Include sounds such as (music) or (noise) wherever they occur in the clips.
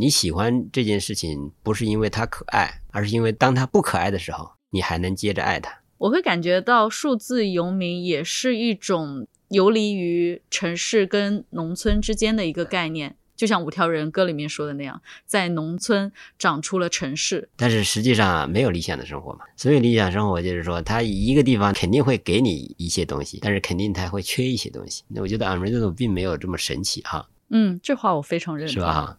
你喜欢这件事情，不是因为它可爱，而是因为当它不可爱的时候，你还能接着爱它。我会感觉到数字游民也是一种游离于城市跟农村之间的一个概念。就像五条人歌里面说的那样，在农村长出了城市，但是实际上没有理想的生活嘛。所以理想生活就是说，它一个地方肯定会给你一些东西，但是肯定它会缺一些东西。那我觉得 Unreasonable 并没有这么神奇哈。嗯，这话我非常认同，是吧？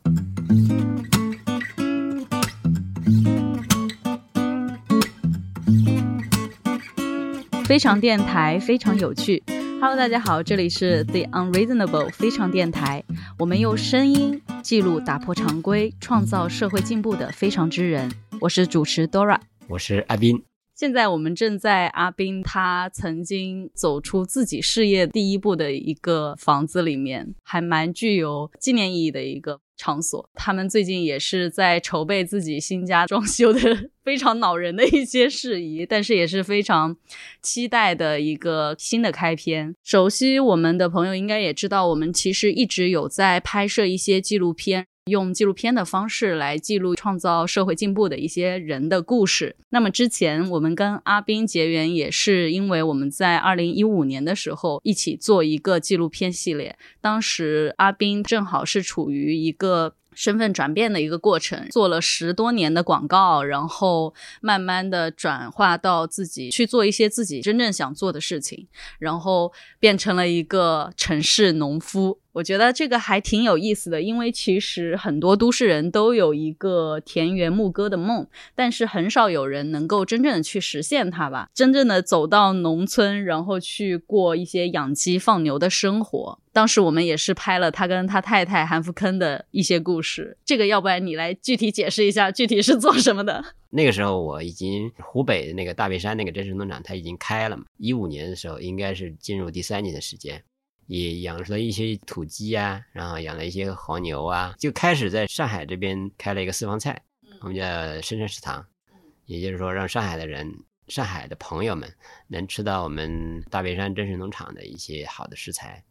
非常电台，非常有趣。Hello，大家好，这里是 The Unreasonable 非常电台。我们用声音记录打破常规、创造社会进步的非常之人。我是主持 Dora，我是阿斌。现在我们正在阿斌他曾经走出自己事业第一步的一个房子里面，还蛮具有纪念意义的一个。场所，他们最近也是在筹备自己新家装修的 (laughs) 非常恼人的一些事宜，但是也是非常期待的一个新的开篇。熟悉我们的朋友应该也知道，我们其实一直有在拍摄一些纪录片。用纪录片的方式来记录创造社会进步的一些人的故事。那么之前我们跟阿斌结缘，也是因为我们在二零一五年的时候一起做一个纪录片系列。当时阿斌正好是处于一个身份转变的一个过程，做了十多年的广告，然后慢慢的转化到自己去做一些自己真正想做的事情，然后变成了一个城市农夫。我觉得这个还挺有意思的，因为其实很多都市人都有一个田园牧歌的梦，但是很少有人能够真正的去实现它吧。真正的走到农村，然后去过一些养鸡放牛的生活。当时我们也是拍了他跟他太太韩福坑的一些故事。这个要不然你来具体解释一下，具体是做什么的？(laughs) 那个时候我已经湖北的那个大别山那个真实农场，它已经开了嘛。一五年的时候，应该是进入第三年的时间。也养了一些土鸡啊，然后养了一些黄牛啊，就开始在上海这边开了一个私房菜，我们叫深圳食堂，也就是说让上海的人、上海的朋友们能吃到我们大别山真实农场的一些好的食材。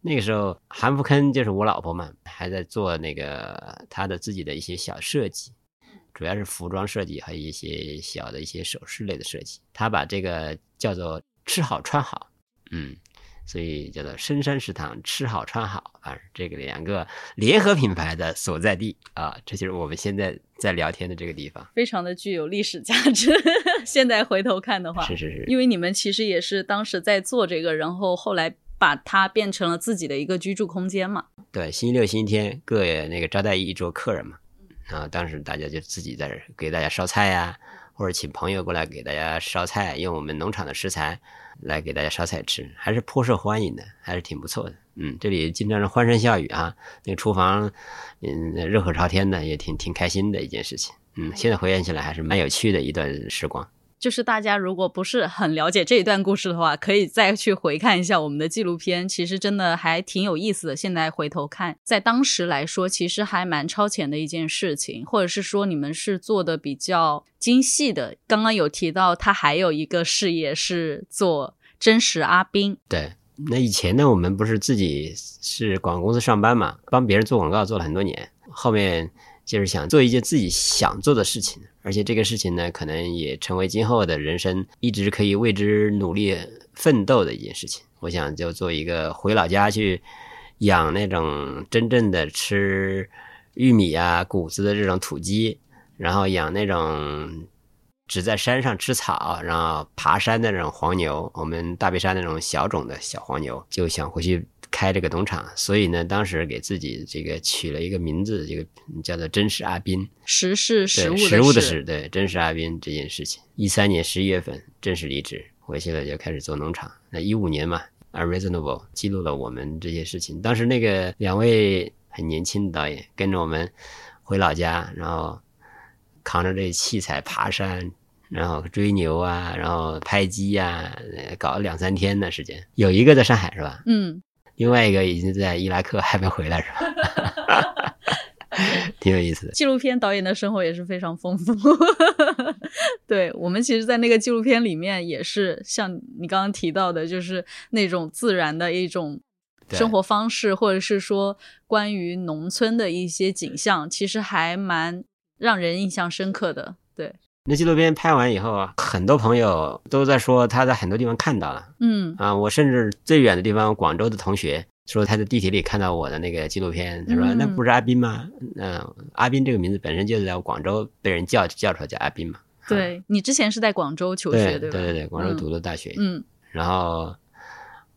那个时候，韩福坑就是我老婆嘛，还在做那个她的自己的一些小设计，主要是服装设计和一些小的一些首饰类的设计。她把这个叫做吃好穿好，嗯。所以叫做深山食堂，吃好穿好啊，这个两个联合品牌的所在地啊，这就是我们现在在聊天的这个地方，非常的具有历史价值。(laughs) 现在回头看的话，是是是，因为你们其实也是当时在做这个，然后后来把它变成了自己的一个居住空间嘛。对，星期六、星期天各那个招待一桌客人嘛，然后当时大家就自己在这给大家烧菜呀，或者请朋友过来给大家烧菜，用我们农场的食材。来给大家烧菜吃，还是颇受欢迎的，还是挺不错的。嗯，这里经常是欢声笑语啊，那个厨房，嗯，热火朝天的，也挺挺开心的一件事情。嗯，现在回想起来还是蛮有趣的一段时光。就是大家如果不是很了解这一段故事的话，可以再去回看一下我们的纪录片，其实真的还挺有意思的。现在回头看，在当时来说，其实还蛮超前的一件事情，或者是说你们是做的比较精细的。刚刚有提到他还有一个事业是做真实阿斌。对，那以前呢，我们不是自己是广告公司上班嘛，帮别人做广告做了很多年，后面。就是想做一件自己想做的事情，而且这个事情呢，可能也成为今后的人生一直可以为之努力奋斗的一件事情。我想就做一个回老家去养那种真正的吃玉米啊谷子的这种土鸡，然后养那种只在山上吃草，然后爬山的那种黄牛，我们大别山那种小种的小黄牛，就想回去。开这个农场，所以呢，当时给自己这个取了一个名字，这个叫做“真实阿斌”。实是食物的食物的食，对，真实阿斌这件事情。一三年十一月份正式离职，回去了就开始做农场。那一五年嘛，Unreasonable 记录了我们这些事情。当时那个两位很年轻的导演跟着我们回老家，然后扛着这器材爬山，然后追牛啊，然后拍鸡呀，搞了两三天的时间。有一个在上海是吧？嗯。另外一个已经在伊拉克还没回来，是吧？(laughs) 挺有意思的。纪录片导演的生活也是非常丰富。对我们，其实，在那个纪录片里面，也是像你刚刚提到的，就是那种自然的一种生活方式，或者是说关于农村的一些景象，其实还蛮让人印象深刻的。对，那纪录片拍完以后啊，很多朋友都在说他在很多地方看到了嗯啊。我甚至最远的地方，广州的同学说他在地铁里看到我的那个纪录片，他说嗯那不是阿斌吗？嗯、阿斌这个名字本身就是在广州被人叫叫出来叫阿斌嘛。啊对你之前是在广州求对学，吧？对对对，广州嗯读的大学。嗯然后，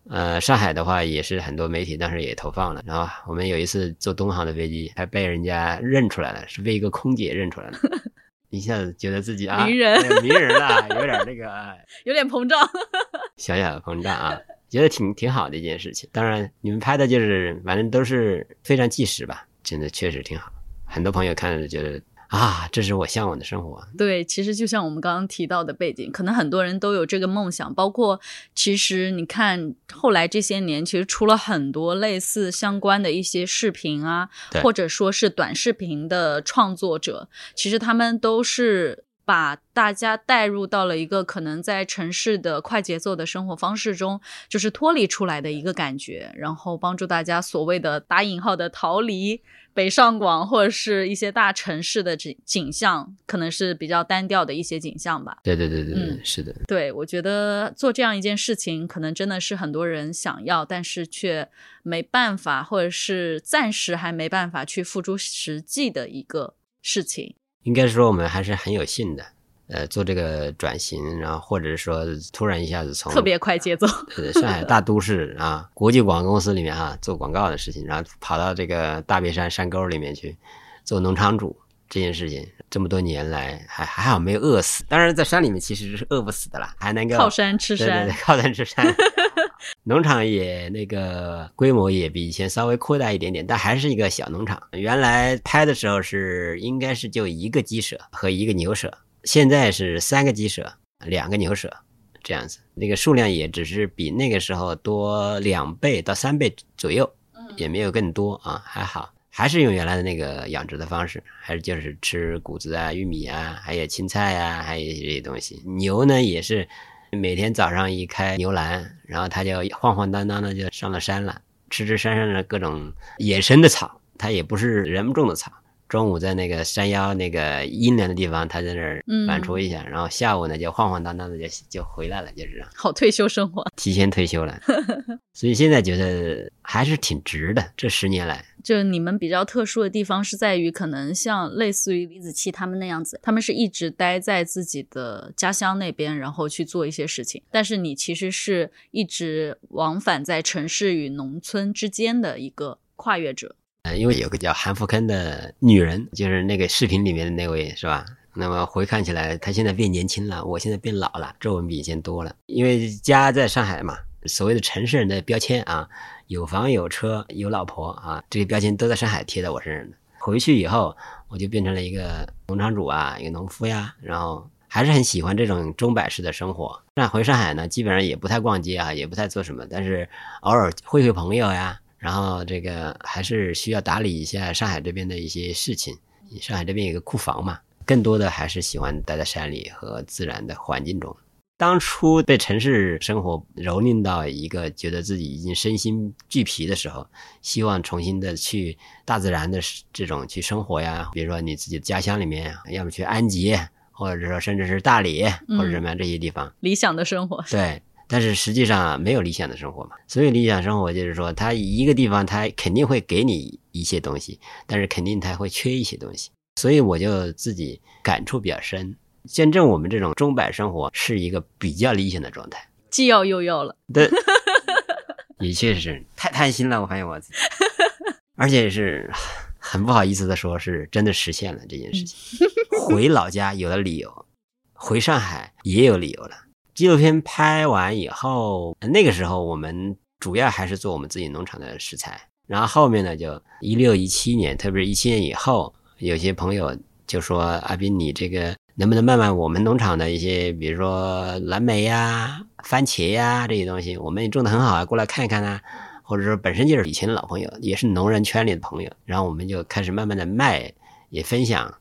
呃，上海的话也是很多媒体当时也投放了。然后我们有一次坐东航的飞机，还被人家认出来了，是被一个空姐认出来了，(laughs) 一下子觉得自己啊，名人哎名人了，有点那个哎有点膨胀。(laughs) 小小的膨胀啊，觉得挺挺好的一件事情。当然，你们拍的就是反正都是非常纪实吧，真的确实挺好。很多朋友看了觉得啊，这是我向往的生活。对，其实就像我们刚刚提到的背景，可能很多人都有这个梦想。包括其实你看，后来这些年其实出了很多类似相关的一些视频啊，或者说是短视频的创作者，其实他们都是。把大家带入到了一个可能在城市的快节奏的生活方式中，就是脱离出来的一个感觉，然后帮助大家所谓的打引号的逃离北上广或者是一些大城市的景景象，可能是比较单调的一些景象吧。对对对对对，嗯是的。对，我觉得做这样一件事情，可能真的是很多人想要，但是却没办法，或者是暂时还没办法去付诸实际的一个事情。应该说我们还是很有幸的，呃，做这个转型，然后或者说突然一下子从特别快节奏，对上海大都市啊，国际广告公司里面啊做广告的事情，然后跑到这个大别山山沟里面去做农场主这件事情，这么多年来还还好没有饿死。当然在山里面其实是饿不死的啦，还能够靠山吃山对对对，靠山吃山。农场也那个规模也比以前稍微扩大一点点，但还是一个小农场。原来拍的时候是应该是就一个鸡舍和一个牛舍，现在是三个鸡舍，两个牛舍这样子。那个数量也只是比那个时候多两倍到三倍左右，也没有更多啊，还好。还是用原来的那个养殖的方式，还是就是吃谷子啊、玉米啊，还有青菜啊，还有这些东西。牛呢也是每天早上一开牛栏，然后他就晃晃荡荡的就上了山了，吃吃山上的各种野生的草，它也不是人们种的草。中午在那个山腰那个阴凉的地方，他在那儿嗯反刍一下，然后下午呢就晃晃荡荡的就就回来了，就是这样，好退休生活。提前退休了。所以现在觉得还是挺值的，这十年来。就你们比较特殊的地方是在于，可能像类似于李子柒他们那样子，他们是一直待在自己的家乡那边，然后去做一些事情。但是你其实是一直往返在城市与农村之间的一个跨越者。呃，因为有个叫韩福坑的女人，就是那个视频里面的那位，是吧？那么回看起来，她现在变年轻了，我现在变老了，皱纹比以前多了。因为家在上海嘛，所谓的城市人的标签啊，有房有车有老婆啊，这些标签都在上海贴在我身上的。回去以后，我就变成了一个农场主啊，一个农夫呀，然后还是很喜欢这种钟摆式的生活。那回上海呢，基本上也不太逛街啊，也不太做什么，但是偶尔会会朋友呀，然后这个还是需要打理一下上海这边的一些事情。上海这边有个库房嘛，更多的还是喜欢待在山里和自然的环境中。当初被城市生活蹂躏到一个觉得自己已经身心俱疲的时候，希望重新的去大自然的这种去生活呀，比如说你自己的家乡里面，要么去安吉，或者说甚至是大理或者什么样这些地方，理想的生活，对，但是实际上没有理想的生活嘛。所以理想生活就是说，它一个地方它肯定会给你一些东西，但是肯定它会缺一些东西。所以我就自己感触比较深，见证我们这种钟摆生活是一个比较理想的状态。既要又要了。对，(laughs) 也确实是太贪心了，我发现我自己，(laughs) 而且是很不好意思的说，是真的实现了这件事情。回老家有了理由，回上海也有理由了。纪录片拍完以后，那个时候我们主要还是做我们自己农场的食材，然后后面呢，就一六一七年，特别是一七年以后，有些朋友就说：“阿斌，你这个能不能卖卖我们农场的一些，比如说蓝莓呀、番茄呀这些东西，我们也种的很好啊，过来看一看啊。”或者说本身就是以前的老朋友，也是农人圈里的朋友，然后我们就开始慢慢的卖，也分享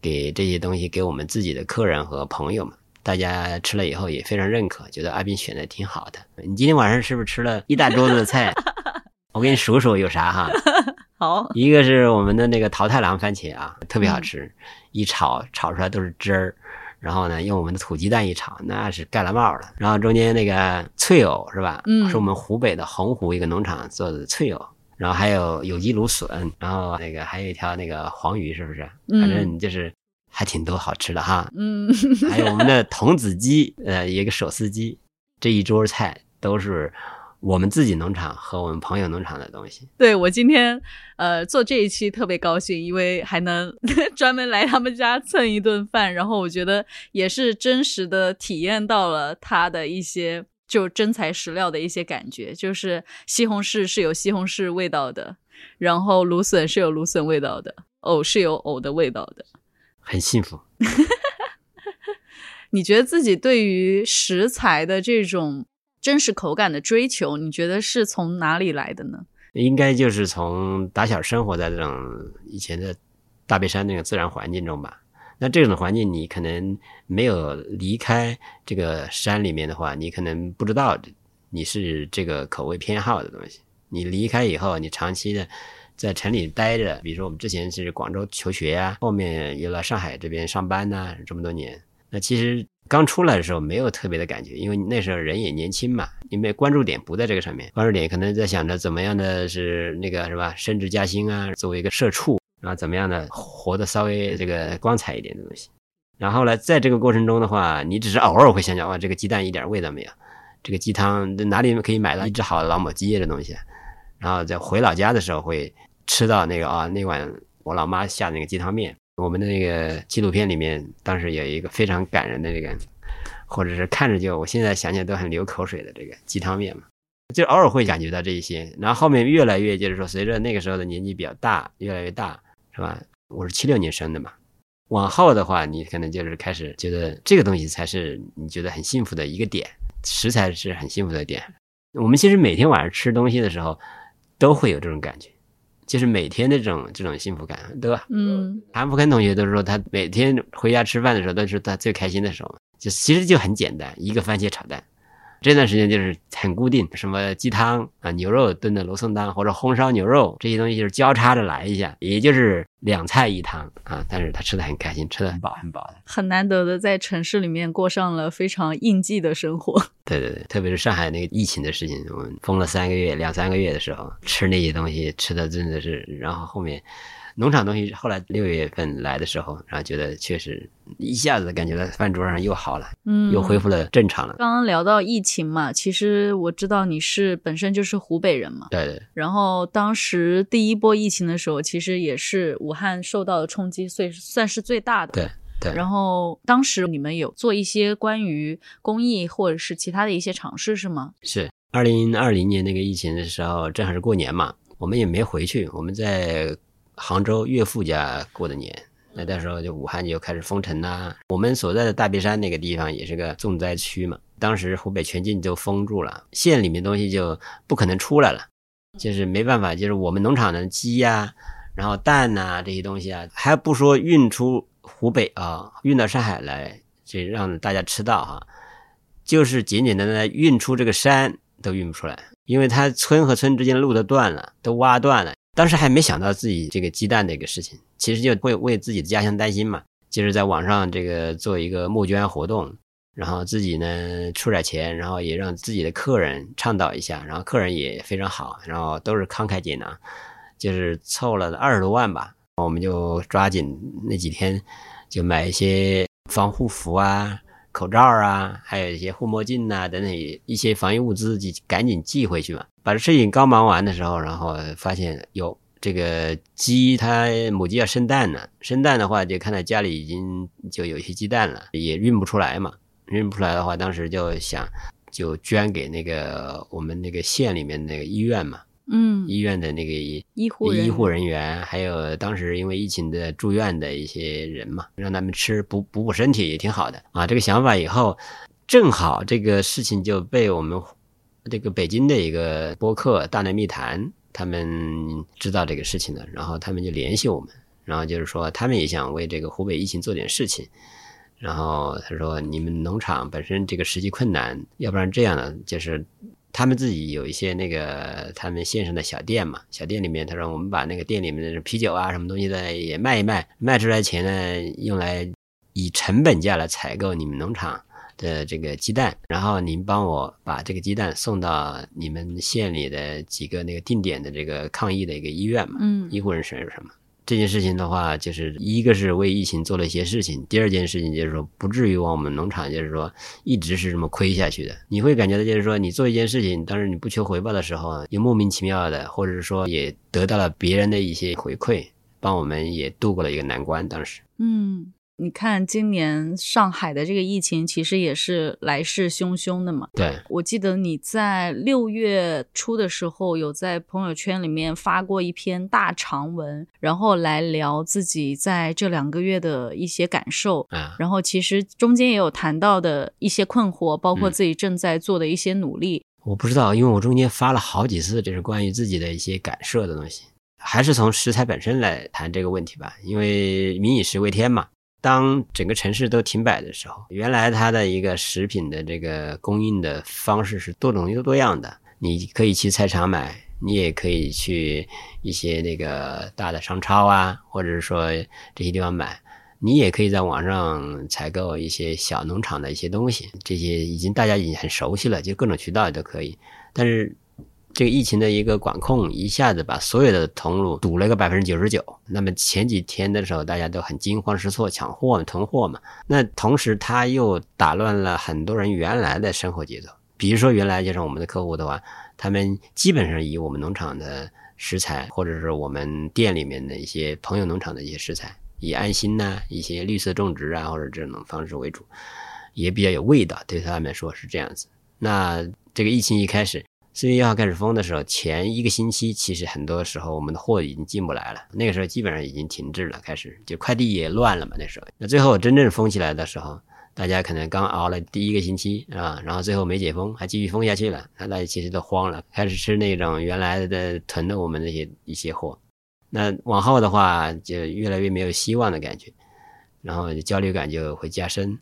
给这些东西给我们自己的客人和朋友们。大家吃了以后也非常认可，觉得阿斌选的挺好的。你今天晚上是不是吃了一大桌子的菜？(laughs) 我给你数数有啥哈？(laughs) 好，一个是我们的那个桃太郎番茄啊，特别好吃，一炒炒出来都是汁儿。然后呢，用我们的土鸡蛋一炒，那是盖了帽了。然后中间那个脆藕是吧？嗯是我们湖北的洪湖一个农场做的脆藕。然后还有有机芦笋，然后那个还有一条那个黄鱼，是不是？嗯反正就是还挺多好吃的哈。嗯，还有我们的童子鸡，呃，一个手撕鸡，这一桌菜都是我们自己农场和我们朋友农场的东西。对我今天呃做这一期特别高兴，因为还能 (laughs) 专门来他们家蹭一顿饭，然后我觉得也是真实的体验到了他的一些就真材实料的一些感觉，就是西红柿是有西红柿味道的，然后芦笋是有芦笋味道的，藕是有藕的味道的。很幸福。(laughs) 你觉得自己对于食材的这种真实口感的追求，你觉得是从哪里来的呢？应该就是从打小生活在这种以前的大别山那个自然环境中吧。那这种环境，你可能没有离开这个山里面的话，你可能不知道你是这个口味偏好的东西。你离开以后，你长期的在城里待着，比如说我们之前是广州求学呀、后面又来上海这边上班呐、这么多年。那其实刚出来的时候没有特别的感觉，因为那时候人也年轻嘛，因为关注点不在这个上面，关注点可能在想着怎么样的是那个是吧，升职加薪啊，作为一个社畜，然后怎么样的活得稍微这个光彩一点的东西。然后呢，在这个过程中的话，你只是偶尔会想想，哇，这个鸡蛋一点味道没有，这个鸡汤哪里可以买到一只好的老母鸡这东西，然后在回老家的时候会吃到那个啊那碗我老妈下的那个鸡汤面。我们的那个纪录片里面，当时有一个非常感人的这个，或者是看着就我现在想起来都很流口水的这个鸡汤面嘛，就偶尔会感觉到这一些，然后后面越来越就是说，随着那个时候的年纪比较大，越来越大，是吧？我是七六年生的嘛，往后的话，你可能就是开始觉得这个东西才是你觉得很幸福的一个点，食材是很幸福的点。我们其实每天晚上吃东西的时候，都会有这种感觉。就是每天的这种这种幸福感，对吧？嗯韩福根同学都说，他每天回家吃饭的时候都是他最开心的时候。就其实就很简单，一个番茄炒蛋。这段时间就是很固定，什么鸡汤啊、牛肉炖的罗宋汤或者红烧牛肉这些东西就是交叉着来一下，也就是两菜一汤啊。但是他吃的很开心，吃的很饱很饱的。很难得的在城市里面过上了非常应季的生活。对对对，特别是上海那个疫情的事情，我们封了三个月、两三个月的时候，吃那些东西吃的真的是，然后后面农场东西，后来六月份来的时候，然后觉得确实一下子感觉到饭桌上又好了，嗯，又恢复了正常了。刚刚聊到疫情嘛，其实我知道你是本身就是湖北人嘛，对对然后当时第一波疫情的时候，其实也是武汉受到的冲击，所以算是最大的。对对，然后当时你们有做一些关于公益或者是其他的一些尝试是吗？是二零二零年那个疫情的时候，正好是过年嘛，我们也没回去，我们在杭州岳父家过的年。那到时候就武汉就开始封城啦、我们所在的大别山那个地方也是个重灾区嘛，当时湖北全境就封住了，县里面东西就不可能出来了，就是没办法，就是我们农场的鸡呀、然后蛋呐、这些东西啊，还不说运出湖北啊，运到上海来，这让大家吃到哈、就是简简单单运出这个山都运不出来，因为它村和村之间路都断了，都挖断了。当时还没想到自己这个鸡蛋的一个事情，其实就会为自己的家乡担心嘛，就是在网上这个做一个募捐活动，然后自己呢出点钱，然后也让自己的客人倡导一下，然后客人也非常好，然后都是慷慨解囊，就是凑了二十多万吧，我们就抓紧那几天就买一些防护服啊、口罩啊，还有一些护目镜呐、等等一些防疫物资，就赶紧寄回去嘛。把这事情刚忙完的时候，然后发现有这个鸡，它母鸡要生蛋呢，生蛋的话就看到家里已经就有一些鸡蛋了，也运不出来嘛。运不出来的话，当时就想就捐给那个我们那个县里面那个医院嘛，嗯，医院的那个医护医护人员，还有当时因为疫情的住院的一些人嘛，让他们吃补补补身体也挺好的啊。这个想法以后，正好这个事情就被我们这个北京的一个播客《大内密谈》他们知道这个事情了，然后他们就联系我们，然后就是说他们也想为这个湖北疫情做点事情。然后他说：“你们农场本身这个实际困难，要不然这样呢，就是他们自己有一些那个他们线上的小店嘛，小店里面他说我们把那个店里面的啤酒啊什么东西的也卖一卖，卖出来钱呢用来以成本价来采购你们农场的这个鸡蛋，然后您帮我把这个鸡蛋送到你们县里的几个那个定点的这个抗疫的一个医院嘛，嗯医护人员是什么？这件事情的话，就是一个是为疫情做了一些事情，第二件事情就是说不至于往我们农场就是说一直是这么亏下去的。你会感觉到就是说你做一件事情，当然你不求回报的时候，也莫名其妙的，或者是说也得到了别人的一些回馈，帮我们也度过了一个难关。当时，嗯，你看今年上海的这个疫情其实也是来势汹汹的嘛。对，我记得你在六月初的时候有在朋友圈里面发过一篇大长文，然后来聊自己在这两个月的一些感受。啊，然后其实中间也有谈到的一些困惑，包括嗯自己正在做的一些努力。我不知道，因为我中间发了好几次，这是关于自己的一些感受的东西，还是从食材本身来谈这个问题吧。因为民以食为天嘛，当整个城市都停摆的时候，原来它的一个食品的这个供应的方式是多种多样的，你可以去菜场买，你也可以去一些那个大的商超啊，或者是说这些地方买。你也可以在网上采购一些小农场的一些东西，这些已经大家已经很熟悉了，就各种渠道都可以。但是这个疫情的一个管控，一下子把所有的通路堵了个百分之九十九。那么前几天的时候，大家都很惊慌失措，抢货囤货嘛。那同时，它又打乱了很多人原来的生活节奏。比如说，原来就是我们的客户的话，他们基本上以我们农场的食材，或者是我们店里面的一些朋友农场的一些食材。以安心呐、一些绿色种植啊，或者这种方式为主，也比较有味道，对他们来说是这样子。那这个疫情一开始，四月一号开始封的时候，前一个星期其实很多时候我们的货已经进不来了，那个时候基本上已经停滞了，开始就快递也乱了嘛。那时候，那最后真正封起来的时候，大家可能刚熬了第一个星期啊，然后最后没解封，还继续封下去了，那大家其实都慌了，开始吃那种原来的囤的我们那些一些货。那往后的话，就越来越没有希望的感觉，然后焦虑感就会加深。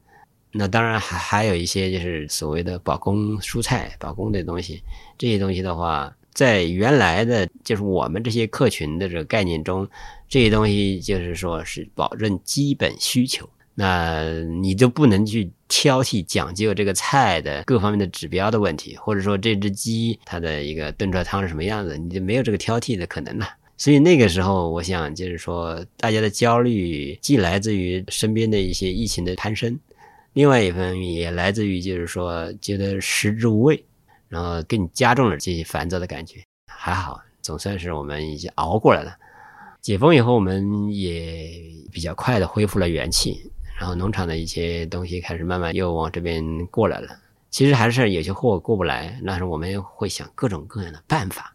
那当然还还有一些就是所谓的保供蔬菜、保供的东西，这些东西的话，在原来的就是我们这些客群的这个概念中，这些东西就是说是保证基本需求，那你就不能去挑剔讲究这个菜的各方面的指标的问题，或者说这只鸡它的一个炖出来汤是什么样子，你就没有这个挑剔的可能了。所以那个时候，我想就是说，大家的焦虑既来自于身边的一些疫情的攀升，另外一方面也来自于就是说觉得食之无味，然后更加重了这些烦躁的感觉。还好，总算是我们已经熬过来了。解封以后，我们也比较快的恢复了元气，然后农场的一些东西开始慢慢又往这边过来了。其实还是有些货过不来，那时候我们会想各种各样的办法。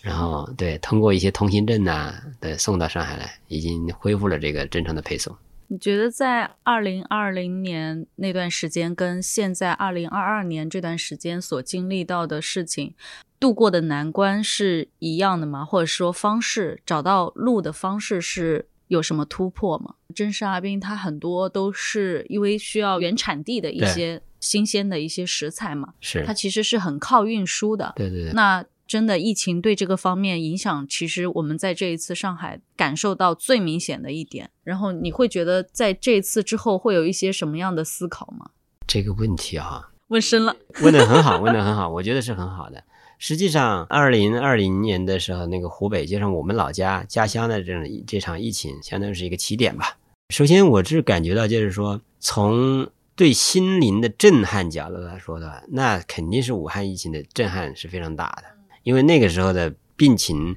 然后对，通过一些通行证呐、对，送到上海来，已经恢复了这个正常的配送。你觉得在二零二零年那段时间，跟现在二零二二年这段时间所经历到的事情，度过的难关是一样的吗？或者说方式找到路的方式是有什么突破吗？真实阿斌，他很多都是因为需要原产地的一些新鲜的一些食材嘛，是它，其实是很靠运输的。对对对，那真的疫情对这个方面影响，其实我们在这一次上海感受到最明显的一点。然后你会觉得在这一次之后会有一些什么样的思考吗？这个问题啊，(laughs) 问深了，问的很好，问的很好，我觉得是很好的。实际上，二零二零年的时候，那个湖北，就像我们老家家乡的这种这场疫情，相当于是一个起点吧。首先，我是感觉到，就是说，从对心灵的震撼角度来说的话，那肯定是武汉疫情的震撼是非常大的，因为那个时候的病情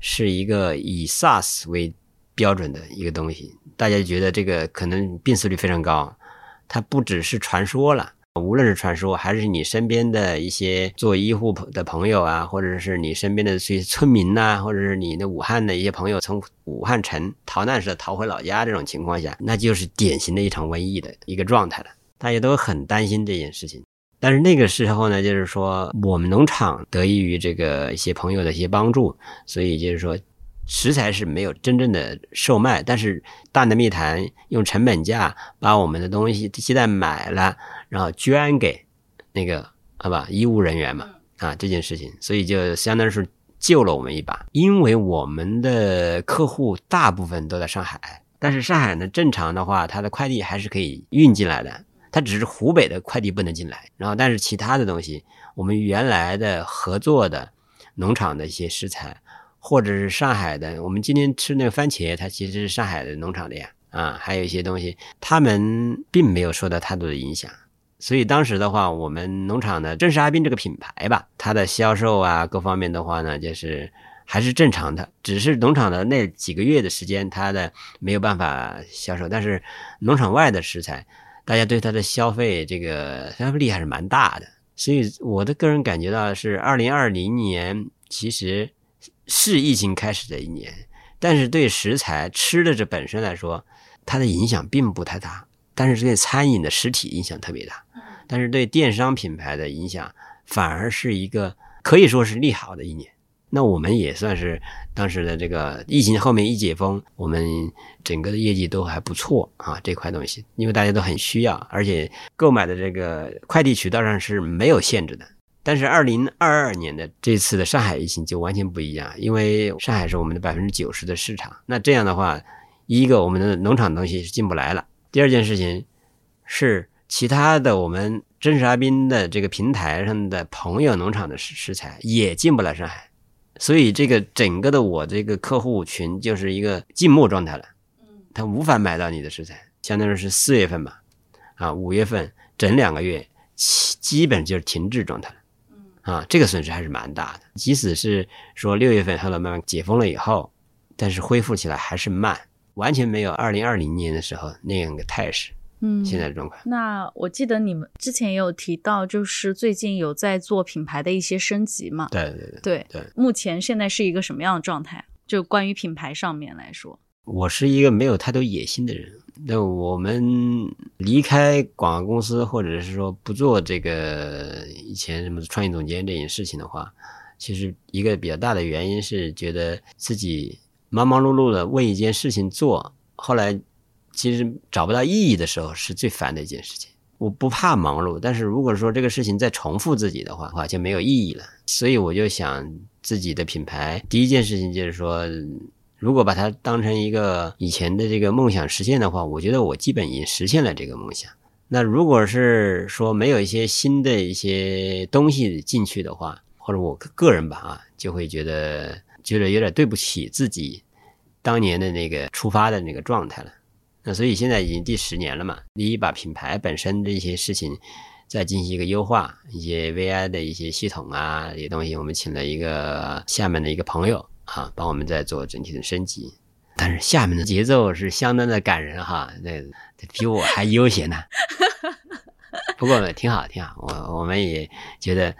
是一个以 SARS 为标准的一个东西，大家觉得这个可能病死率非常高，它不只是传说了。无论是传说，还是你身边的一些做医护的朋友啊，或者是你身边的这些村民呐、或者是你的武汉的一些朋友从武汉城逃难似的逃回老家，这种情况下，那就是典型的一场瘟疫的一个状态了。大家都很担心这件事情。但是那个时候呢，就是说我们农场得益于这个一些朋友的一些帮助，所以就是说食材是没有真正的售卖，但是大内密谈用成本价把我们的东西鸡蛋买了，然后捐给那个好吧医务人员嘛，啊这件事情，所以就相当于是救了我们一把。因为我们的客户大部分都在上海，但是上海呢，正常的话，它的快递还是可以运进来的，它只是湖北的快递不能进来。然后，但是其他的东西，我们原来的合作的农场的一些食材，或者是上海的，我们今天吃那个番茄，它其实是上海的农场的呀。啊，还有一些东西，他们并没有受到太多的影响。所以当时的话，我们农场的正是阿斌这个品牌吧，它的销售啊，各方面的话呢，就是还是正常的。只是农场的那几个月的时间，它的没有办法销售。但是农场外的食材，大家对它的消费这个消费力还是蛮大的。所以我的个人感觉到是，二零二零年其实是疫情开始的一年，但是对食材吃的这本身来说。它的影响并不太大，但是对餐饮的实体影响特别大，但是对电商品牌的影响反而是一个可以说是利好的一年。那我们也算是当时的这个疫情后面一解封，我们整个的业绩都还不错啊，这块东西，因为大家都很需要，而且购买的这个快递渠道上是没有限制的。但是二零二二年的这次的上海疫情就完全不一样，因为上海是我们的百分之九十的市场，那这样的话。一个，我们的农场东西是进不来了。第二件事情是，其他的我们真实阿斌的这个平台上的朋友农场的食食材也进不来上海，所以这个整个的我这个客户群就是一个静默状态了。他无法买到你的食材，相当于是四月份吧，啊，五月份整两个月基基本就是停滞状态了。啊，这个损失还是蛮大的。即使是说六月份后来慢慢解封了以后，但是恢复起来还是慢。完全没有二零二零年的时候那样的态势，嗯，现在的状况。那我记得你们之前也有提到，就是最近有在做品牌的一些升级嘛？对对对对对。目前现在是一个什么样的状态？就关于品牌上面来说，我是一个没有太多野心的人。那我们离开广告公司，或者是说不做这个以前什么创意总监这件事情的话，其实一个比较大的原因是觉得自己。忙忙碌碌的为一件事情做，后来其实找不到意义的时候是最烦的一件事情。我不怕忙碌，但是如果说这个事情再重复自己的话，话就没有意义了。所以我就想自己的品牌，第一件事情就是说，如果把它当成一个以前的这个梦想实现的话，我觉得我基本已经实现了这个梦想。那如果是说没有一些新的一些东西进去的话，或者我个人吧啊，就会觉得。觉得有点对不起自己当年的那个出发的那个状态了，那所以现在已经第十年了嘛。第一，把品牌本身的一些事情再进行一个优化，一些 VI 的一些系统啊，这些东西，我们请了一个厦门的一个朋友啊，帮我们在做整体的升级。但是厦门的节奏是相当的感人哈，那比我还悠闲呢。(laughs) 不过挺好，挺好，我我们也觉得。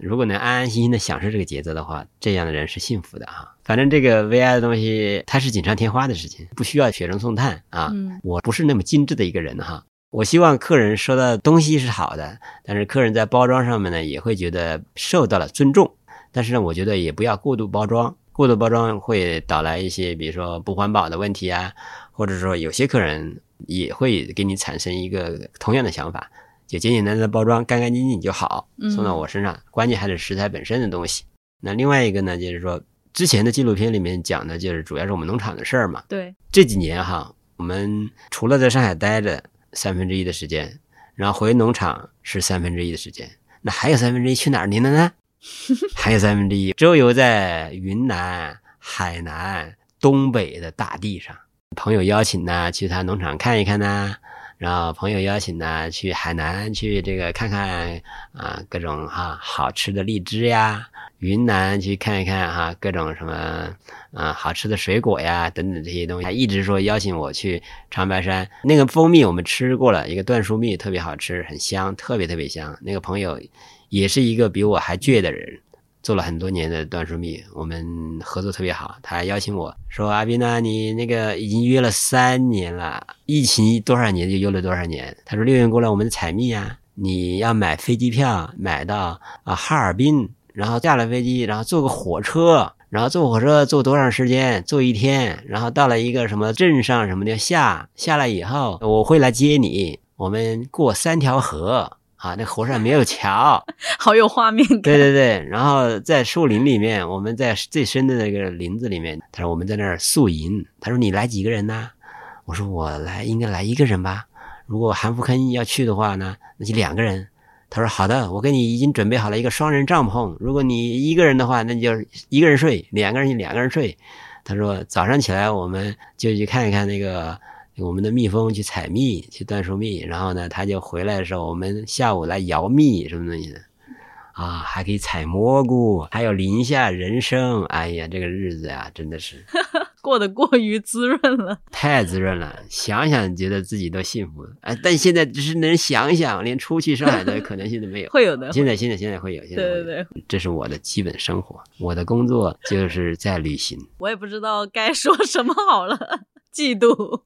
如果能安安心心的享受这个节奏的话，这样的人是幸福的啊。反正这个 VI 的东西，它是锦上添花的事情，不需要雪中送炭啊。我不是那么精致的一个人哈。我希望客人收到东西是好的，但是客人在包装上面呢，也会觉得受到了尊重。但是呢，我觉得也不要过度包装，过度包装会导来一些，比如说不环保的问题啊，或者说有些客人也会给你产生一个同样的想法。就简简单单的包装，干干净净就好，送到我身上。关键还是食材本身的东西。那另外一个呢，就是说之前的纪录片里面讲的，就是主要是我们农场的事儿嘛。对，这几年哈，我们除了在上海待着三分之一的时间，然后回农场是三分之一的时间，那还有三分之一去哪儿去了呢？(laughs) 还有三分之一周游在云南、海南、东北的大地上，朋友邀请呢，去他农场看一看呢。然后朋友邀请呢，去海南去这个看看啊，各种哈好吃的荔枝呀；云南去看一看哈，各种什么啊好吃的水果呀等等这些东西。他一直说邀请我去长白山，那个蜂蜜我们吃过了，一个椴树蜜特别好吃，很香，特别特别香。那个朋友也是一个比我还倔的人。做了很多年的椴树蜜，我们合作特别好。他还邀请我说：“阿斌呐，你那个已经约了三年了，疫情多少年就约了多少年。”他说：“六月过来我们采蜜啊，你要买飞机票买到啊哈尔滨，然后下了飞机，然后坐个火车，然后坐火车坐多长时间？坐一天，然后到了一个什么镇上什么的下下来以后，我会来接你，我们过三条河。”啊，那河上没有桥，(laughs) 好有画面感。对对对，然后在树林里面，我们在最深的那个林子里面，他说我们在那儿宿营，他说你来几个人呢？我说我来应该来一个人吧，如果韩福坑要去的话呢，那就两个人。他说好的，我给你已经准备好了一个双人帐篷，如果你一个人的话，那就一个人睡，两个人就两个人睡。他说早上起来我们就去看一看那个。我们的蜜蜂去采蜜，去椴树蜜，然后呢，它就回来的时候，我们下午来摇蜜，什么东西的，啊，还可以采蘑菇，还有林下人参，哎呀，这个日子呀，真的是。(laughs) 过得过于滋润了，太滋润了，想想觉得自己都幸福了，哎，但现在只是能想想，连出去上海的可能性都没有，(laughs) 会有的，现在现在现在会有，现在对对对，这是我的基本生活，我的工作就是在旅行，我也不知道该说什么好了，(laughs) 嫉妒。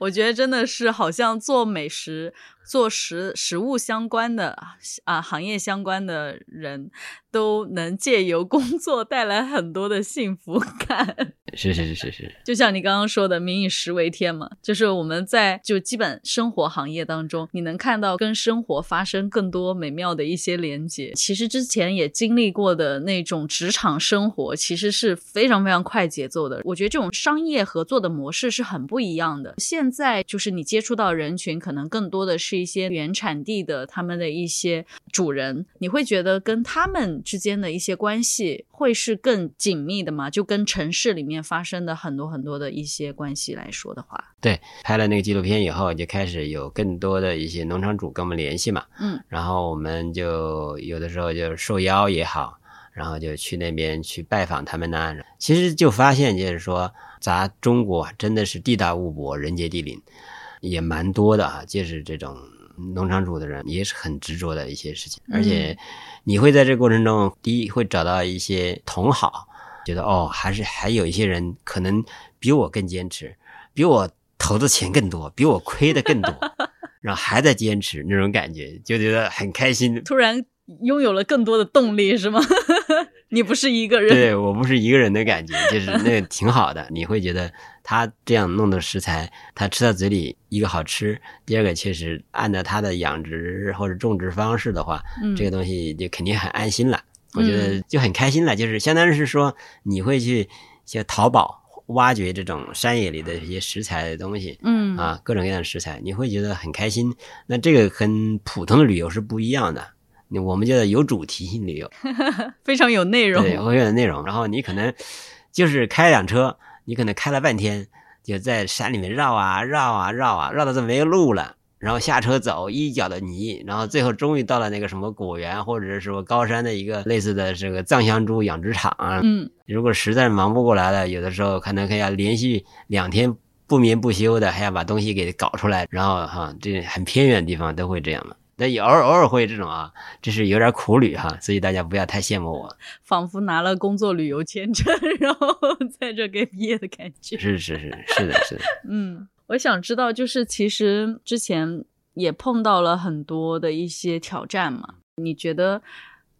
我觉得真的是好像做美食。做食食物相关的啊行业相关的人，都能借由工作带来很多的幸福感。是是是是是，就像你刚刚说的“民以食为天”嘛，就是我们在就基本生活行业当中，你能看到跟生活发生更多美妙的一些连接。其实之前也经历过的那种职场生活，其实是非常非常快节奏的。我觉得这种商业合作的模式是很不一样的。现在就是你接触到人群，可能更多的是。一些原产地的他们的一些主人，你会觉得跟他们之间的一些关系会是更紧密的吗？就跟城市里面发生的很多很多的一些关系来说的话，对，拍了那个纪录片以后，就开始有更多的一些农场主跟我们联系嘛，嗯，然后我们就有的时候就受邀也好，然后就去那边去拜访他们呢。其实就发现就是说，咱中国真的是地大物博，人杰地灵。也蛮多的啊，就是这种农场主的人也是很执着的一些事情，而且你会在这个过程中，第一会找到一些同好，觉得哦，还是还有一些人可能比我更坚持，比我投的钱更多，比我亏的更多，然后还在坚持那种感觉，就觉得很开心。突然拥有了更多的动力，是吗？(laughs) 你不是一个人，对我不是一个人的感觉，就是那个挺好的。你会觉得他这样弄的食材，他吃到嘴里，一个好吃，第二个确实按照他的养殖或者种植方式的话，这个东西就肯定很安心了。我觉得就很开心了，就是相当于是说你会去像淘宝挖掘这种山野里的一些食材的东西，嗯啊，各种各样的食材，你会觉得很开心。那这个跟普通的旅游是不一样的。我们叫有主题性旅游，(laughs) 非常有内容，对，会有内容。然后你可能就是开辆车，你可能开了半天，就在山里面绕啊绕啊绕啊，绕到这没路了，然后下车走，一脚的泥，然后最后终于到了那个什么果园，或者是说高山的一个类似的这个藏香猪养殖场。嗯，如果实在忙不过来了，有的时候可能还要连续两天不眠不休的，还要把东西给搞出来。然后哈，这很偏远的地方都会这样嘛。那也偶尔偶尔会这种啊，这是有点苦旅哈，所以大家不要太羡慕我。(laughs) 仿佛拿了工作旅游签证，(laughs) 然后在这给毕业的感觉。是是是是的是的。(laughs) 嗯，我想知道，就是其实之前也碰到了很多的一些挑战嘛，你觉得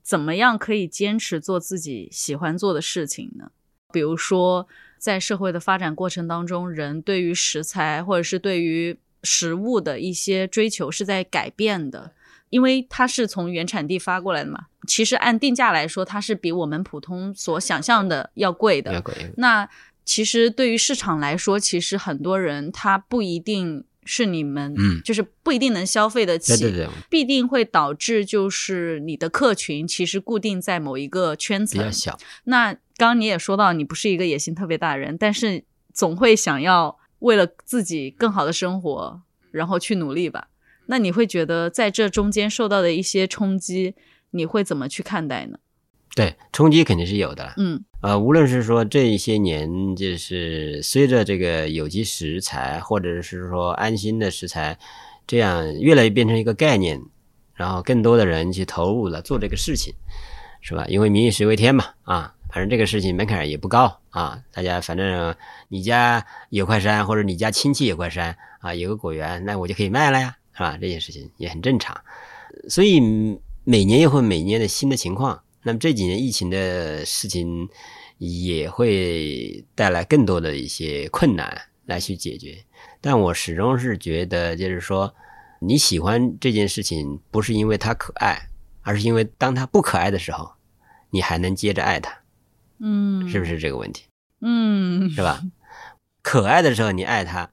怎么样可以坚持做自己喜欢做的事情呢？比如说，在社会的发展过程当中，人对于食材或者是对于食物的一些追求是在改变的，因为它是从原产地发过来的嘛。其实按定价来说，它是比我们普通所想象的要贵的。那其实对于市场来说，其实很多人他不一定是你们，嗯，就是不一定能消费得起。对对对，必定会导致就是你的客群其实固定在某一个圈子比较小。那刚刚你也说到，你不是一个野心特别大的人，但是总会想要。为了自己更好的生活，然后去努力吧。那你会觉得在这中间受到的一些冲击，你会怎么去看待呢？对，冲击肯定是有的。嗯，呃，无论是说这些年，就是随着这个有机食材，或者是说安心的食材，这样越来越变成一个概念，然后更多的人去投入了做这个事情，是吧？因为民以食为天嘛，啊。反正这个事情门槛也不高啊，大家反正你家有块山，或者你家亲戚有块山啊，有个果园，那我就可以卖了呀，是吧？这件事情也很正常，所以每年又会每年的新的情况。那么这几年疫情的事情也会带来更多的一些困难来去解决，但我始终是觉得，就是说，你喜欢这件事情，不是因为它可爱，而是因为当它不可爱的时候，你还能接着爱它，嗯，是不是这个问题？嗯，是吧？可爱的时候你爱它，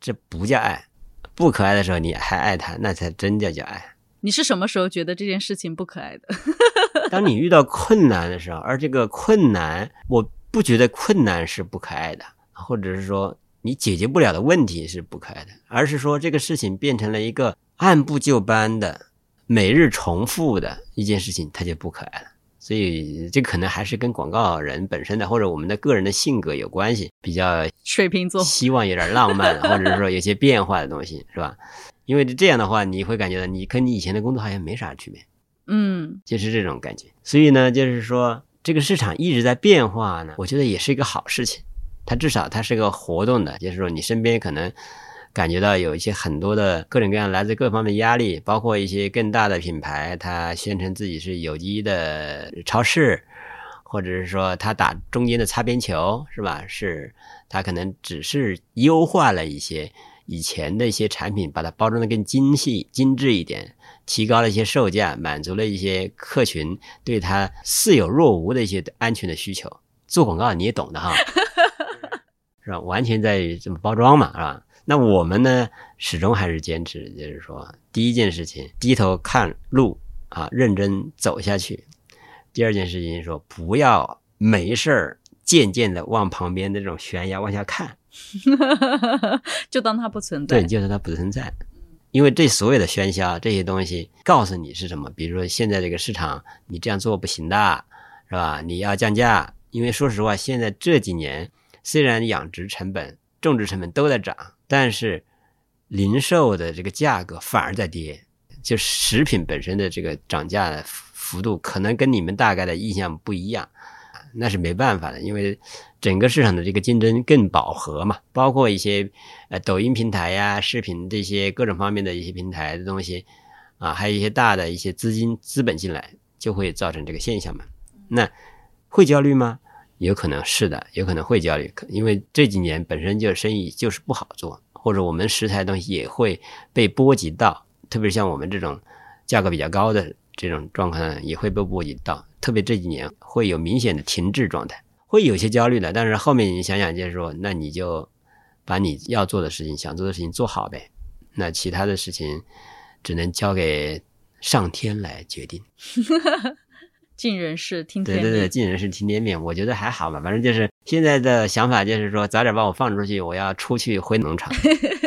这不叫爱；不可爱的时候你还爱它，那才真叫叫爱。你是什么时候觉得这件事情不可爱的？当你遇到困难的时候，而这个困难，我不觉得困难是不可爱的，或者是说你解决不了的问题是不可爱的，而是说这个事情变成了一个按部就班的、每日重复的一件事情，它就不可爱了。所以这可能还是跟广告人本身的或者我们的个人的性格有关系，比较水瓶座希望有点浪漫，或者是说有些变化的东西，是吧？因为这样的话，你会感觉到你跟你以前的工作好像没啥区别。嗯就是这种感觉。所以呢，就是说这个市场一直在变化呢，我觉得也是一个好事情。它至少它是个活动的，就是说你身边可能感觉到有一些很多的各种各样来自各方面的压力，包括一些更大的品牌，它宣称自己是有机的超市，或者是说它打中间的擦边球，是吧？是它可能只是优化了一些以前的一些产品，把它包装的更精细、精致一点。提高了一些售价，满足了一些客群对它似有若无的一些安全的需求。做广告你也懂的哈，(laughs) 是吧？完全在于怎么包装嘛，是吧？那我们呢，始终还是坚持，就是说，第一件事情，低头看路啊，认真走下去；第二件事情说，不要没事儿渐渐的往旁边的这种悬崖往下看，(laughs) 就当它不存在。对，就当它不存在。因为这所有的喧嚣这些东西告诉你是什么？比如说现在这个市场，你这样做不行的，是吧？你要降价。因为说实话，现在这几年虽然养殖成本、种植成本都在涨，但是零售的这个价格反而在跌。就食品本身的这个涨价的幅度，可能跟你们大概的印象不一样，那是没办法的，因为。整个市场的这个竞争更饱和嘛，包括一些呃抖音平台呀、视频这些各种方面的一些平台的东西啊，还有一些大的一些资金资本进来，就会造成这个现象嘛。那会焦虑吗？有可能是的，有可能会焦虑，因为这几年本身就生意就是不好做，或者我们食材东西也会被波及到，特别像我们这种价格比较高的这种状况也会被波及到，特别这几年会有明显的停滞状态。会有些焦虑的，但是后面你想想，就是说，那你就把你要做的事情、想做的事情做好呗。那其他的事情只能交给上天来决定。(laughs) 尽人事听天命。对对对，尽人事听天命。我觉得还好吧，反正就是现在的想法就是说，早点把我放出去，我要出去回农场。(laughs)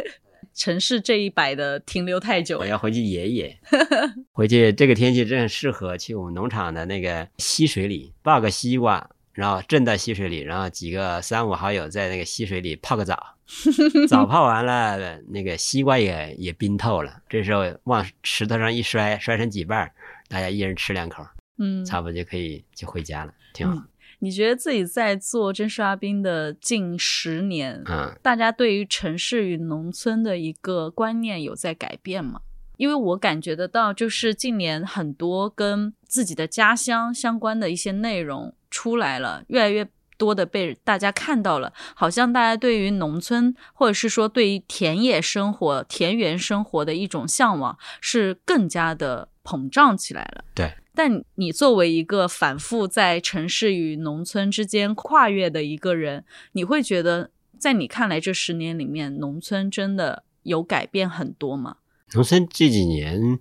城市这一百的停留太久，我要回去野野。(laughs) (laughs) 回去这个天气正适合去我们农场的那个溪水里抱个西瓜。然后浸在溪水里，然后几个三五好友在那个溪水里泡个澡，(laughs) 澡泡完了，那个西瓜也也冰透了。这时候往石头上一摔，摔成几瓣，大家一人吃两口，嗯，差不多就可以就回家了，挺好。你觉得自己在做真实阿斌的近十年，嗯，大家对于城市与农村的一个观念有在改变吗？因为我感觉得到，就是近年很多跟自己的家乡相关的一些内容。出来了，越来越多的被大家看到了，好像大家对于农村或者是说对于田野生活、田园生活的一种向往是更加的膨胀起来了。对，但你作为一个反复在城市与农村之间跨越的一个人，你会觉得在你看来这十年里面，农村真的有改变很多吗？农村这几年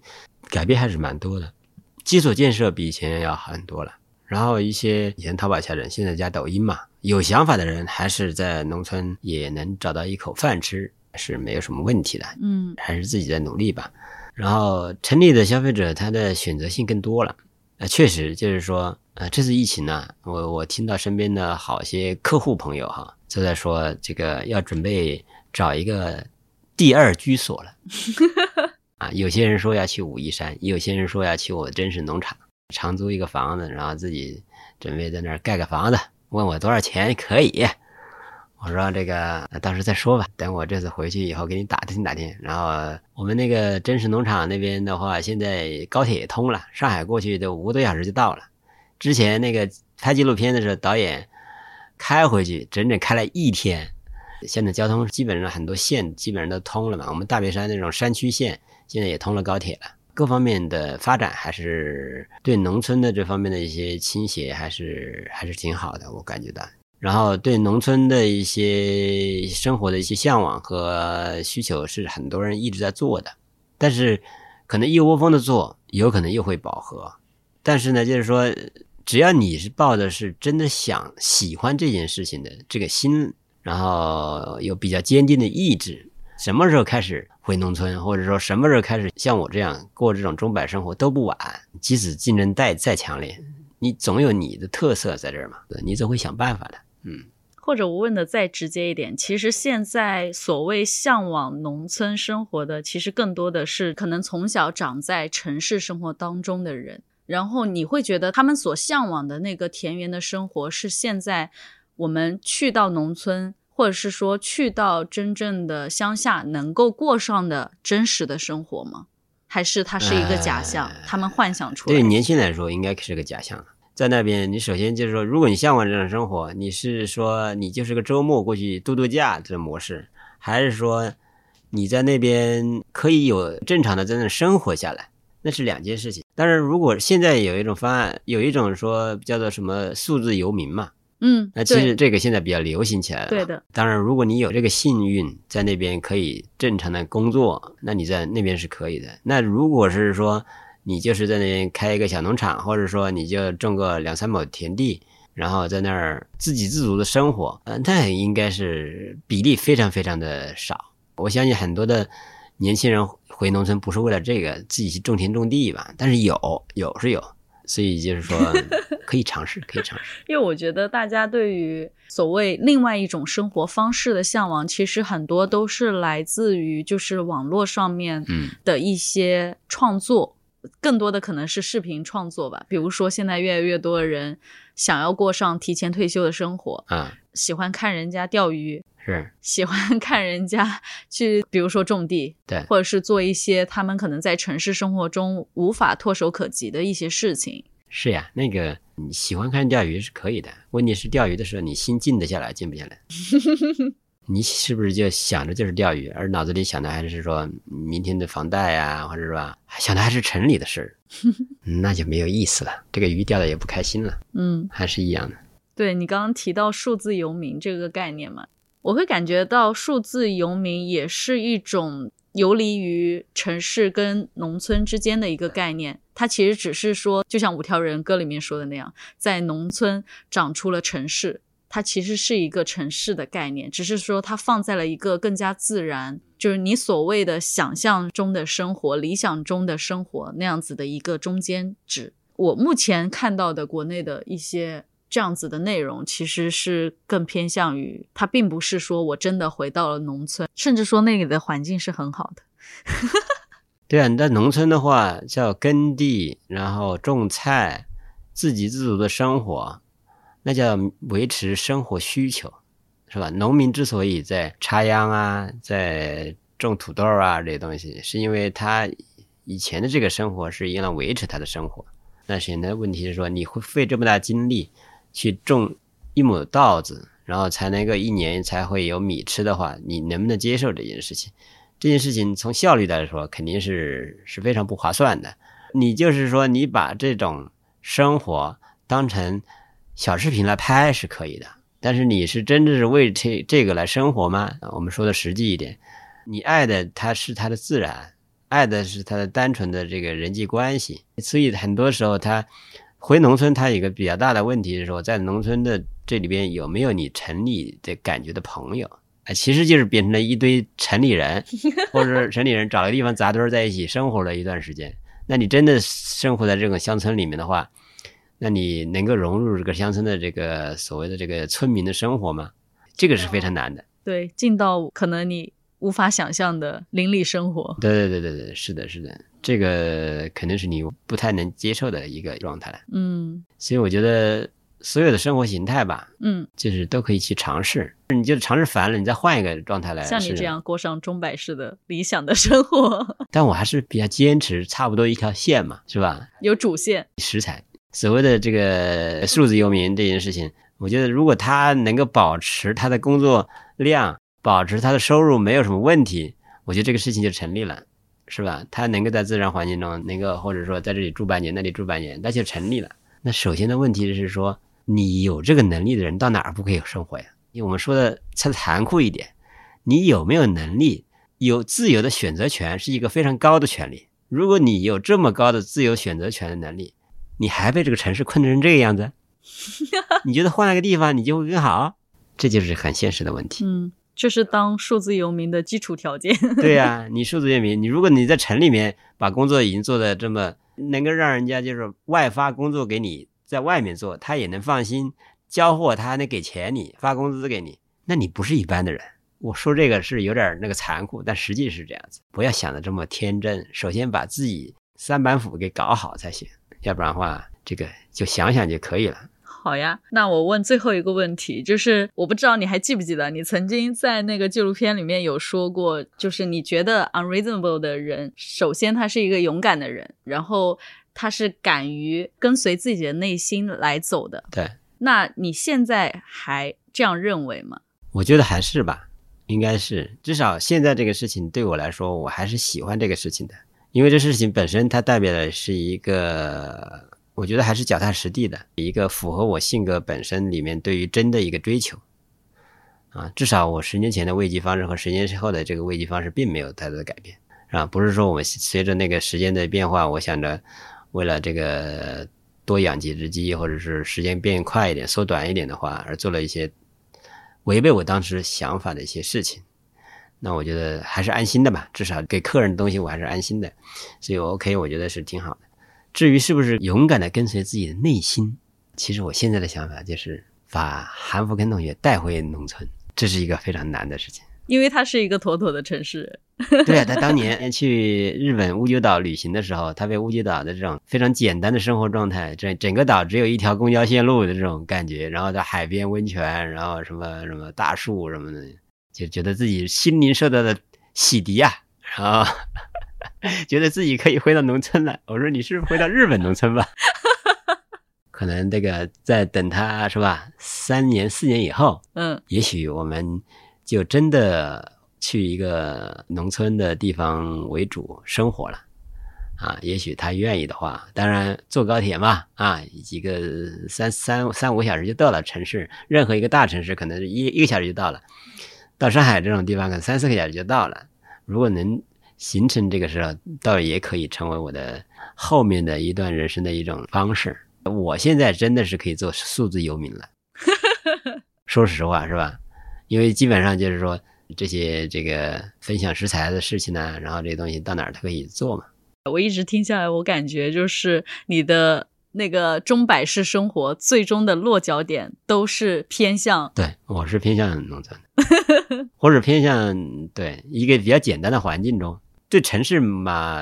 改变还是蛮多的，基础建设比以前要好很多了。然后一些以前淘宝下人，现在加抖音嘛，有想法的人还是在农村也能找到一口饭吃，是没有什么问题的。嗯，还是自己在努力吧。然后城里的消费者他的选择性更多了，呃，确实就是说，呃，这次疫情呢，我我听到身边的好些客户朋友哈，都在说这个要准备找一个第二居所了。(laughs) 啊，有些人说要去武夷山，有些人说要去我真实农场。长租一个房子，然后自己准备在那儿盖个房子，问我多少钱可以？我说这个到时再说吧，等我这次回去以后给你打听打听。然后我们那个真实农场那边的话，现在高铁也通了，上海过去都五个多小时就到了。之前那个拍纪录片的时候，导演开回去整整开了一天，现在交通基本上很多线基本上都通了嘛，我们大别山那种山区线现在也通了高铁了，各方面的发展还是对农村的这方面的一些倾斜还是还是挺好的，我感觉到。然后对农村的一些生活的一些向往和需求是很多人一直在做的，但是可能一窝蜂的做，有可能又会饱和。但是呢，就是说，只要你是抱的是真的想喜欢这件事情的这个心，然后有比较坚定的意志，什么时候开始回农村，或者说什么时候开始像我这样过这种钟摆生活都不晚。即使竞争再再强烈，你总有你的特色在这儿嘛，你总会想办法的。嗯，或者我问的再直接一点，其实现在所谓向往农村生活的，其实更多的是可能从小长在城市生活当中的人，然后你会觉得他们所向往的那个田园的生活，是现在我们去到农村，或者是说去到真正的乡下能够过上的真实的生活吗？还是它是一个假象，他们幻想出来？对年轻来说，应该是个假象。在那边，你首先就是说，如果你向往这种生活，你是说你就是个周末过去度度假这种模式，还是说你在那边可以有正常的在那生活下来，那是两件事情。当然，如果现在有一种方案，有一种说叫做什么数字游民嘛，嗯，那其实这个现在比较流行起来了。对的。当然，如果你有这个幸运在那边可以正常的工作，那你在那边是可以的。那如果是说，你就是在那边开一个小农场，或者说你就种个两三亩田地，然后在那儿自给自足的生活，嗯，那应该是比例非常非常的少。我相信很多的年轻人回农村不是为了这个，自己去种田种地吧。但是有，有是有，所以就是说 (laughs) 可以尝试，可以尝试。因为我觉得大家对于所谓另外一种生活方式的向往，其实很多都是来自于就是网络上面的一些创作。更多的可能是视频创作吧，比如说现在越来越多的人想要过上提前退休的生活，啊，喜欢看人家钓鱼，是喜欢 (laughs) 看人家去，比如说种地，对，或者是做一些他们可能在城市生活中无法唾手可及的一些事情。是呀，那个你喜欢看钓鱼是可以的，问题是钓鱼的时候你心静得下来，静不下来。(laughs) 你是不是就想着就是钓鱼，而脑子里想的还是说明天的房贷呀，或者是吧，想的还是城里的事儿，(laughs) 那就没有意思了。这个鱼钓的也不开心了。嗯，还是一样的。对你刚刚提到数字游民这个概念嘛，我会感觉到数字游民也是一种游离于城市跟农村之间的一个概念。它其实只是说，就像五条人歌里面说的那样，在农村长出了城市。它其实是一个城市的概念，只是说它放在了一个更加自然，就是你所谓的想象中的生活、理想中的生活那样子的一个中间值。我目前看到的国内的一些这样子的内容，其实是更偏向于它，并不是说我真的回到了农村，甚至说那里的环境是很好的。(laughs) 对啊，你在农村的话叫耕地，然后种菜，自给自足的生活。那叫维持生活需求，是吧？农民之所以在插秧啊，在种土豆啊这些东西，是因为他以前的这个生活是用来维持他的生活。那现在问题是说，你会费这么大精力去种一亩稻子，然后才能够一年才会有米吃的话，你能不能接受这件事情？这件事情从效率来说，肯定是是非常不划算的。你就是说，你把这种生活当成。小视频来拍是可以的，但是你是真的是为这这个来生活吗？我们说的实际一点，你爱的他是他的自然，爱的是他的单纯的这个人际关系。所以很多时候他回农村，他有一个比较大的问题是说，在农村的这里边有没有你城里的感觉的朋友啊？其实就是变成了一堆城里人，或者是城里人找个地方扎堆在一起生活了一段时间。那你真的生活在这种乡村里面的话，那你能够融入这个乡村的这个所谓的这个村民的生活吗？这个是非常难的。对，进到可能你无法想象的邻里生活。对对对对对，是的，是的，这个肯定是你不太能接受的一个状态。嗯，所以我觉得所有的生活形态吧，嗯，就是都可以去尝试。你就尝试烦了，你再换一个状态来。像你这样过上钟摆式的理想的生活。(laughs) 但我还是比较坚持，差不多一条线嘛，是吧？有主线，食材。所谓的这个数字游民这件事情，我觉得如果他能够保持他的工作量，保持他的收入没有什么问题，我觉得这个事情就成立了，是吧？他能够在自然环境中，能够或者说在这里住半年，那里住半年，那就成立了。那首先的问题是说，你有这个能力的人到哪儿不可以生活呀？因为我们说的再残酷一点，你有没有能力？有自由的选择权是一个非常高的权利。如果你有这么高的自由选择权的能力，你还被这个城市困成这个样子，(laughs) 你觉得换了个地方你就会更好？这就是很现实的问题。嗯，这是当数字游民的基础条件。对呀、(laughs) 你数字游民，你如果你在城里面把工作已经做的这么能够让人家就是外发工作给你，在外面做，他也能放心交货，他还能给钱你发工资给你，那你不是一般的人。我说这个是有点那个残酷，但实际是这样子。不要想的这么天真，首先把自己三板斧给搞好才行，要不然的话，这个就想想就可以了。好呀，那我问最后一个问题，就是我不知道你还记不记得，你曾经在那个纪录片里面有说过，就是你觉得 unreasonable 的人，首先他是一个勇敢的人，然后他是敢于跟随自己的内心来走的。对，那你现在还这样认为吗？我觉得还是吧，应该是，至少现在这个事情对我来说，我还是喜欢这个事情的，因为这事情本身它代表的是一个，我觉得还是脚踏实地的一个符合我性格本身里面对于真的一个追求。啊，至少我十年前的慰藉方式和十年之后的这个慰藉方式并没有太多的改变，啊，不是说我随着那个时间的变化，我想着为了这个多养几只鸡，或者是时间变快一点、缩短一点的话，而做了一些违背我当时想法的一些事情。那我觉得还是安心的吧，至少给客人的东西我还是安心的，所以我 OK，我觉得是挺好的。至于是不是勇敢的跟随自己的内心，其实我现在的想法就是把韩福根同学带回农村，这是一个非常难的事情。因为他是一个妥妥的城市人。对啊，他当年去日本乌九岛旅行的时候，他被乌九岛的这种非常简单的生活状态，整整个岛只有一条公交线路的这种感觉，然后在海边温泉，然后什么什么大树什么的，就觉得自己心灵受到了洗涤啊，然后 (laughs) 觉得自己可以回到农村了。我说你是不是回到日本农村吧？(laughs) 可能这个在等他是吧，三年四年以后，嗯也许我们就真的去一个农村的地方为主生活了，啊，也许他愿意的话，当然坐高铁嘛，啊，几个三三三五个小时就到了城市，任何一个大城市可能是一一个小时就到了，到上海这种地方可能三四个小时就到了，如果能形成这个时候，倒也可以成为我的后面的一段人生的一种方式。我现在真的是可以做数字游民了，(laughs) 说实话是吧？因为基本上就是说这些这个分享食材的事情呢，然后这些东西到哪儿都可以做嘛。我一直听下来，我感觉就是你的那个中百式生活最终的落脚点都是偏向对，我是偏向农村的，或者偏向对一个比较简单的环境中，对城市嘛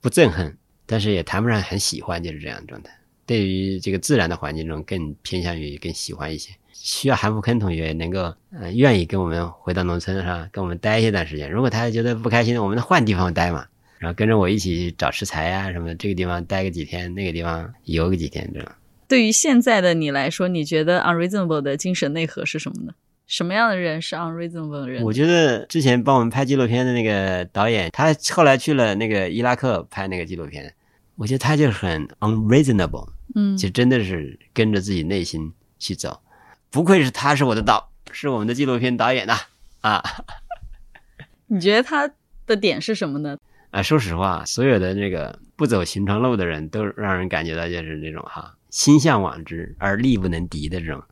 不憎恨，但是也谈不上很喜欢，就是这样的状态。对于这个自然的环境中，更偏向于更喜欢一些。需要韩福坑同学能够呃愿意跟我们回到农村是吧，跟我们待一段时间。如果他觉得不开心，我们换地方待嘛，然后跟着我一起找食材啊、什么，这个地方待个几天，那个地方游个几天，这样。对于现在的你来说，你觉得 unreasonable 的精神内核是什么呢？什么样的人是 unreasonable 的人？我觉得之前帮我们拍纪录片的那个导演，他后来去了那个伊拉克拍那个纪录片，我觉得他就很 unreasonable，嗯就真的是跟着自己内心去走。不愧是他是我的导，是我们的纪录片导演呐啊 (laughs) 你觉得他的点是什么呢？啊！说实话，所有的那个不走寻常路的人都让人感觉到就是那种哈心向往之而力不能敌的这种，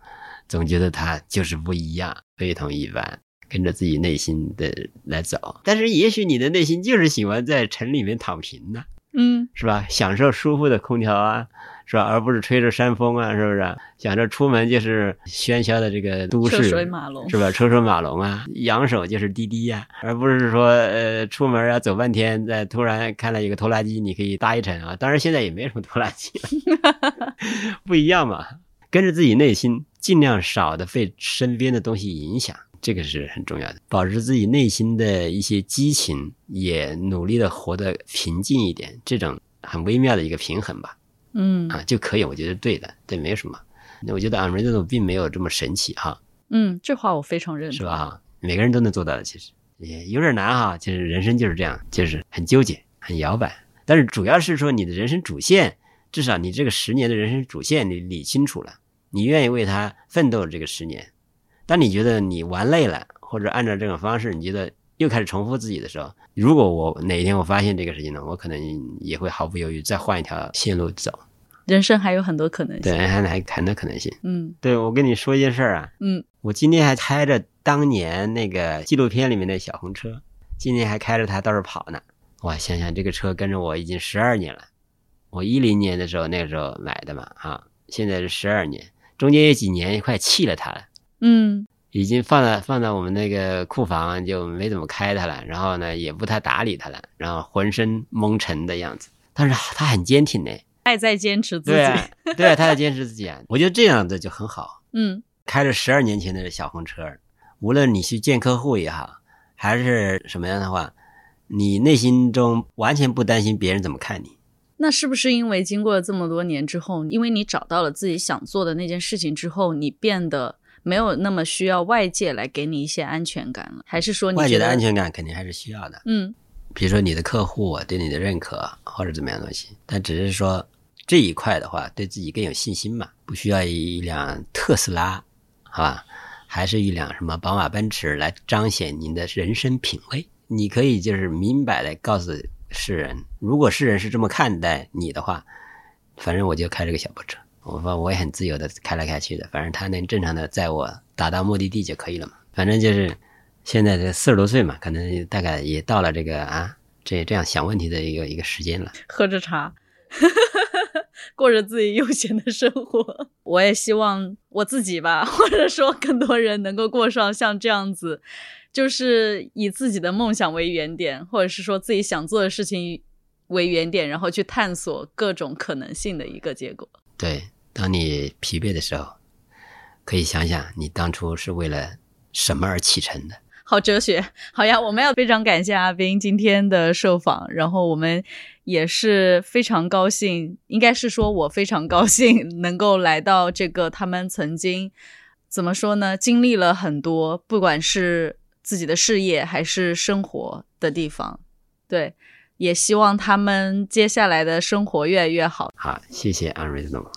总觉得他就是不一样，非同一般。跟着自己内心的来走，但是也许你的内心就是喜欢在城里面躺平呢、嗯是吧？享受舒服的空调啊，是吧？而不是吹着山风啊，是不是？想着出门就是喧嚣的这个都市，车水马龙是吧？车水马龙啊，扬手就是滴滴呀、而不是说呃出门要走半天，再突然看了一个拖拉机，你可以搭一程啊。当然现在也没什么拖拉机了，(laughs) 不一样嘛。跟着自己内心，尽量少的被身边的东西影响。这个是很重要的，保持自己内心的一些激情，也努力的活得平静一点，这种很微妙的一个平衡吧，嗯啊就可以，我觉得对的，对，没什么。那我觉得 unreasonable 并没有这么神奇哈，嗯，这话我非常认同。是吧？哈，每个人都能做到的。其实也有点难哈，其实人生就是这样，就是很纠结、很摇摆。但是主要是说你的人生主线，至少你这个十年的人生主线你理清楚了，你愿意为他奋斗这个十年。当你觉得你玩累了，或者按照这种方式，你觉得又开始重复自己的时候，如果我哪一天我发现这个事情呢，我可能也会毫不犹豫再换一条线路走。人生还有很多可能性，对，还还很多可能性。嗯对，我跟你说一件事儿啊，嗯，我今天还开着当年那个纪录片里面的小红车，今天还开着它到处跑呢。哇，想想这个车跟着我已经十二年了，我一零年的时候那个时候买的嘛，啊，现在是十二年，中间有几年快弃了它了。嗯已经放在放在我们那个库房，就没怎么开它了。然后呢，也不太打理它了，然后浑身蒙尘的样子。但是它很坚挺呢，爱在坚持自己，对啊，对啊，它在坚持自己啊。我觉得这样的就很好。(laughs) 嗯开着十二年前的小红车，无论你去见客户也好，还是什么样的话，你内心中完全不担心别人怎么看你。那是不是因为经过了这么多年之后，因为你找到了自己想做的那件事情之后，你变得没有那么需要外界来给你一些安全感了？还是说外界的安？全感肯定还是需要的，嗯比如说你的客户对你的认可或者怎么样的东西，但只是说这一块的话，对自己更有信心嘛，不需要一辆特斯拉，好吧，还是一辆什么宝马、奔驰来彰显您的人生品味。你可以就是明摆的告诉世人，如果世人是这么看待你的话，反正我就开这个小破车，我说我也很自由的开来开去的，反正他能正常的载我达到目的地就可以了嘛。反正就是现在这四十多岁嘛，可能大概也到了这个啊这这样想问题的一个一个时间了。喝着茶，过着自己悠闲的生活。我也希望我自己吧，或者说更多人能够过上像这样子，就是以自己的梦想为原点，或者是说自己想做的事情为原点，然后去探索各种可能性的一个结果。对，当你疲惫的时候，可以想想你当初是为了什么而启程的。好哲学，好呀！我们要非常感谢阿斌今天的受访，然后我们也是非常高兴，应该是说我非常高兴能够来到这个他们曾经怎么说呢，经历了很多，不管是自己的事业还是生活的地方，对，也希望他们接下来的生活越来越好。好，谢谢 Unreasonable，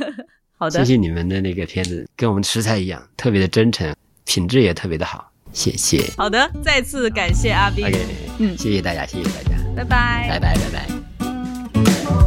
(laughs) 好的谢，谢你们的那个片子，跟我们食材一样，特别的真诚，品质也特别的好，谢谢。好的，再次感谢阿斌 OK，嗯谢谢大家，谢谢大家，拜拜拜拜，拜拜。